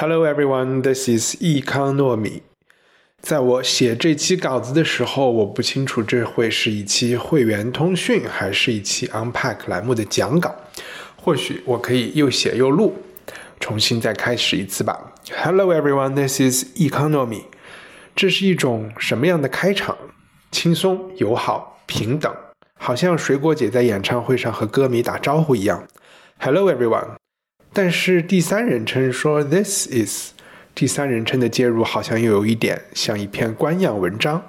Hello everyone, this is 易康糯米。在我写这期稿子的时候，我不清楚这会是一期会员通讯，还是一期 Unpack 栏目的讲稿。或许我可以又写又录，重新再开始一次吧。Hello everyone, this is Economy。这是一种什么样的开场？轻松、友好、平等，好像水果姐在演唱会上和歌迷打招呼一样。Hello everyone。但是第三人称说 This is，第三人称的介入好像又有一点像一篇官样文章。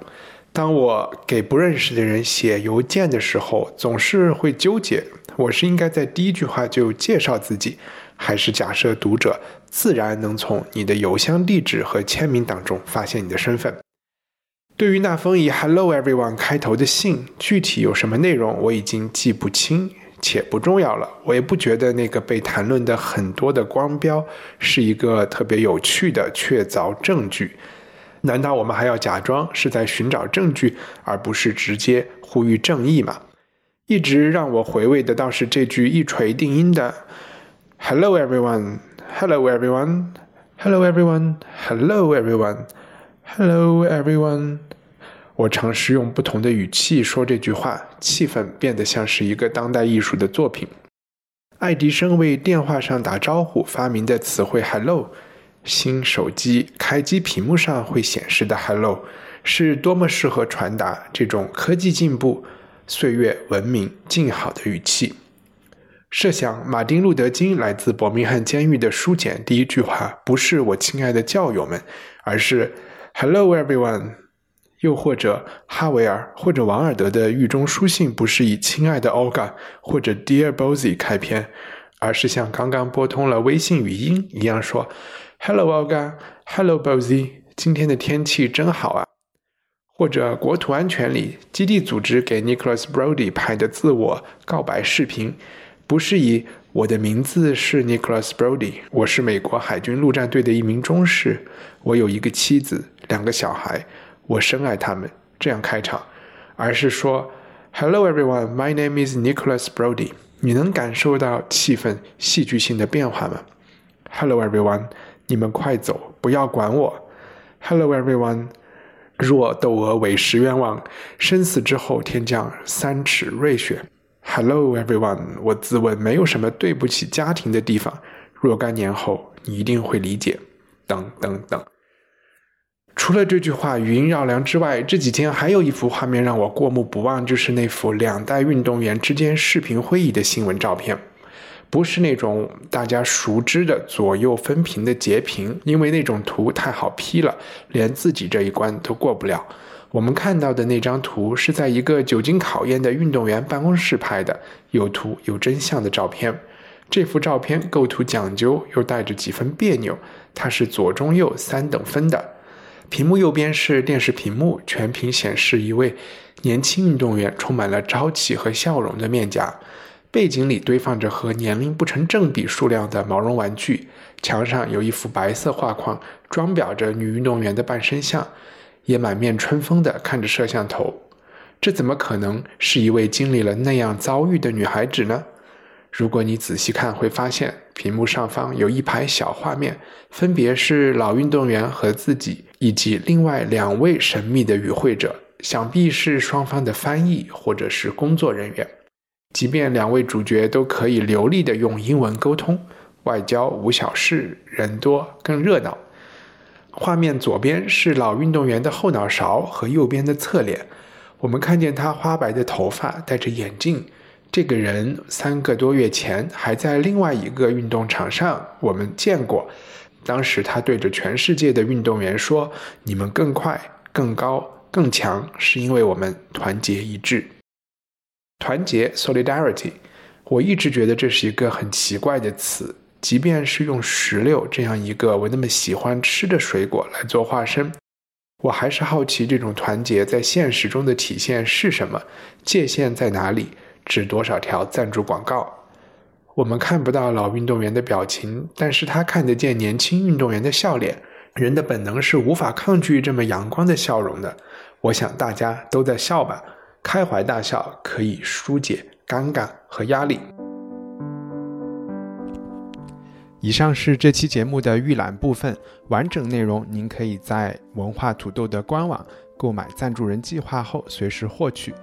当我给不认识的人写邮件的时候，总是会纠结，我是应该在第一句话就介绍自己，还是假设读者自然能从你的邮箱地址和签名当中发现你的身份。对于那封以 “Hello everyone” 开头的信，具体有什么内容，我已经记不清，且不重要了。我也不觉得那个被谈论的很多的光标是一个特别有趣的确凿证据。难道我们还要假装是在寻找证据，而不是直接呼吁正义吗？一直让我回味的倒是这句一锤定音的 “Hello everyone, Hello everyone, Hello everyone, Hello everyone, Hello everyone”。我尝试用不同的语气说这句话，气氛变得像是一个当代艺术的作品。爱迪生为电话上打招呼发明的词汇 “Hello”。新手机开机屏幕上会显示的 “Hello” 是多么适合传达这种科技进步、岁月文明静好的语气。设想马丁·路德·金来自伯明翰监狱的书简，第一句话不是“我亲爱的教友们”，而是 “Hello everyone”。又或者哈维尔或者王尔德的狱中书信不是以“亲爱的 Olga” 或者 “Dear Bosie” 开篇，而是像刚刚拨通了微信语音一样说。Hello, Olga. Hello, Bozy. 今天的天气真好啊。或者国土安全里，基地组织给 Nicholas Brody 拍的自我告白视频，不是以“我的名字是 Nicholas Brody，我是美国海军陆战队的一名中士，我有一个妻子，两个小孩，我深爱他们”这样开场，而是说 “Hello, everyone. My name is Nicholas Brody。”你能感受到气氛戏剧性的变化吗？Hello, everyone. 你们快走，不要管我。Hello everyone。若窦娥委实冤枉，生死之后天降三尺瑞雪。Hello everyone。我自问没有什么对不起家庭的地方，若干年后你一定会理解。等等等。除了这句话语音绕梁之外，这几天还有一幅画面让我过目不忘，就是那幅两代运动员之间视频会议的新闻照片。不是那种大家熟知的左右分屏的截屏，因为那种图太好 P 了，连自己这一关都过不了。我们看到的那张图是在一个久经考验的运动员办公室拍的，有图有真相的照片。这幅照片构图讲究，又带着几分别扭。它是左中右三等分的，屏幕右边是电视屏幕，全屏显示一位年轻运动员充满了朝气和笑容的面颊。背景里堆放着和年龄不成正比数量的毛绒玩具，墙上有一幅白色画框，装裱着女运动员的半身像，也满面春风地看着摄像头。这怎么可能是一位经历了那样遭遇的女孩子呢？如果你仔细看，会发现屏幕上方有一排小画面，分别是老运动员和自己，以及另外两位神秘的与会者，想必是双方的翻译或者是工作人员。即便两位主角都可以流利的用英文沟通，外交无小事，人多更热闹。画面左边是老运动员的后脑勺和右边的侧脸，我们看见他花白的头发，戴着眼镜。这个人三个多月前还在另外一个运动场上，我们见过。当时他对着全世界的运动员说：“你们更快、更高、更强，是因为我们团结一致。”团结 （solidarity），我一直觉得这是一个很奇怪的词，即便是用石榴这样一个我那么喜欢吃的水果来做化身，我还是好奇这种团结在现实中的体现是什么，界限在哪里，值多少条赞助广告？我们看不到老运动员的表情，但是他看得见年轻运动员的笑脸。人的本能是无法抗拒这么阳光的笑容的。我想大家都在笑吧，开怀大笑可以疏解尴尬和压力。以上是这期节目的预览部分，完整内容您可以在文化土豆的官网购买赞助人计划后随时获取。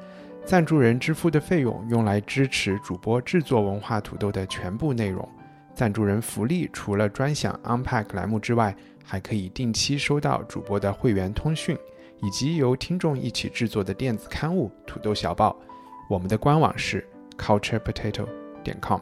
赞助人支付的费用用来支持主播制作文化土豆的全部内容。赞助人福利除了专享 Unpack 栏目之外，还可以定期收到主播的会员通讯，以及由听众一起制作的电子刊物《土豆小报》。我们的官网是 culturepotato 点 com。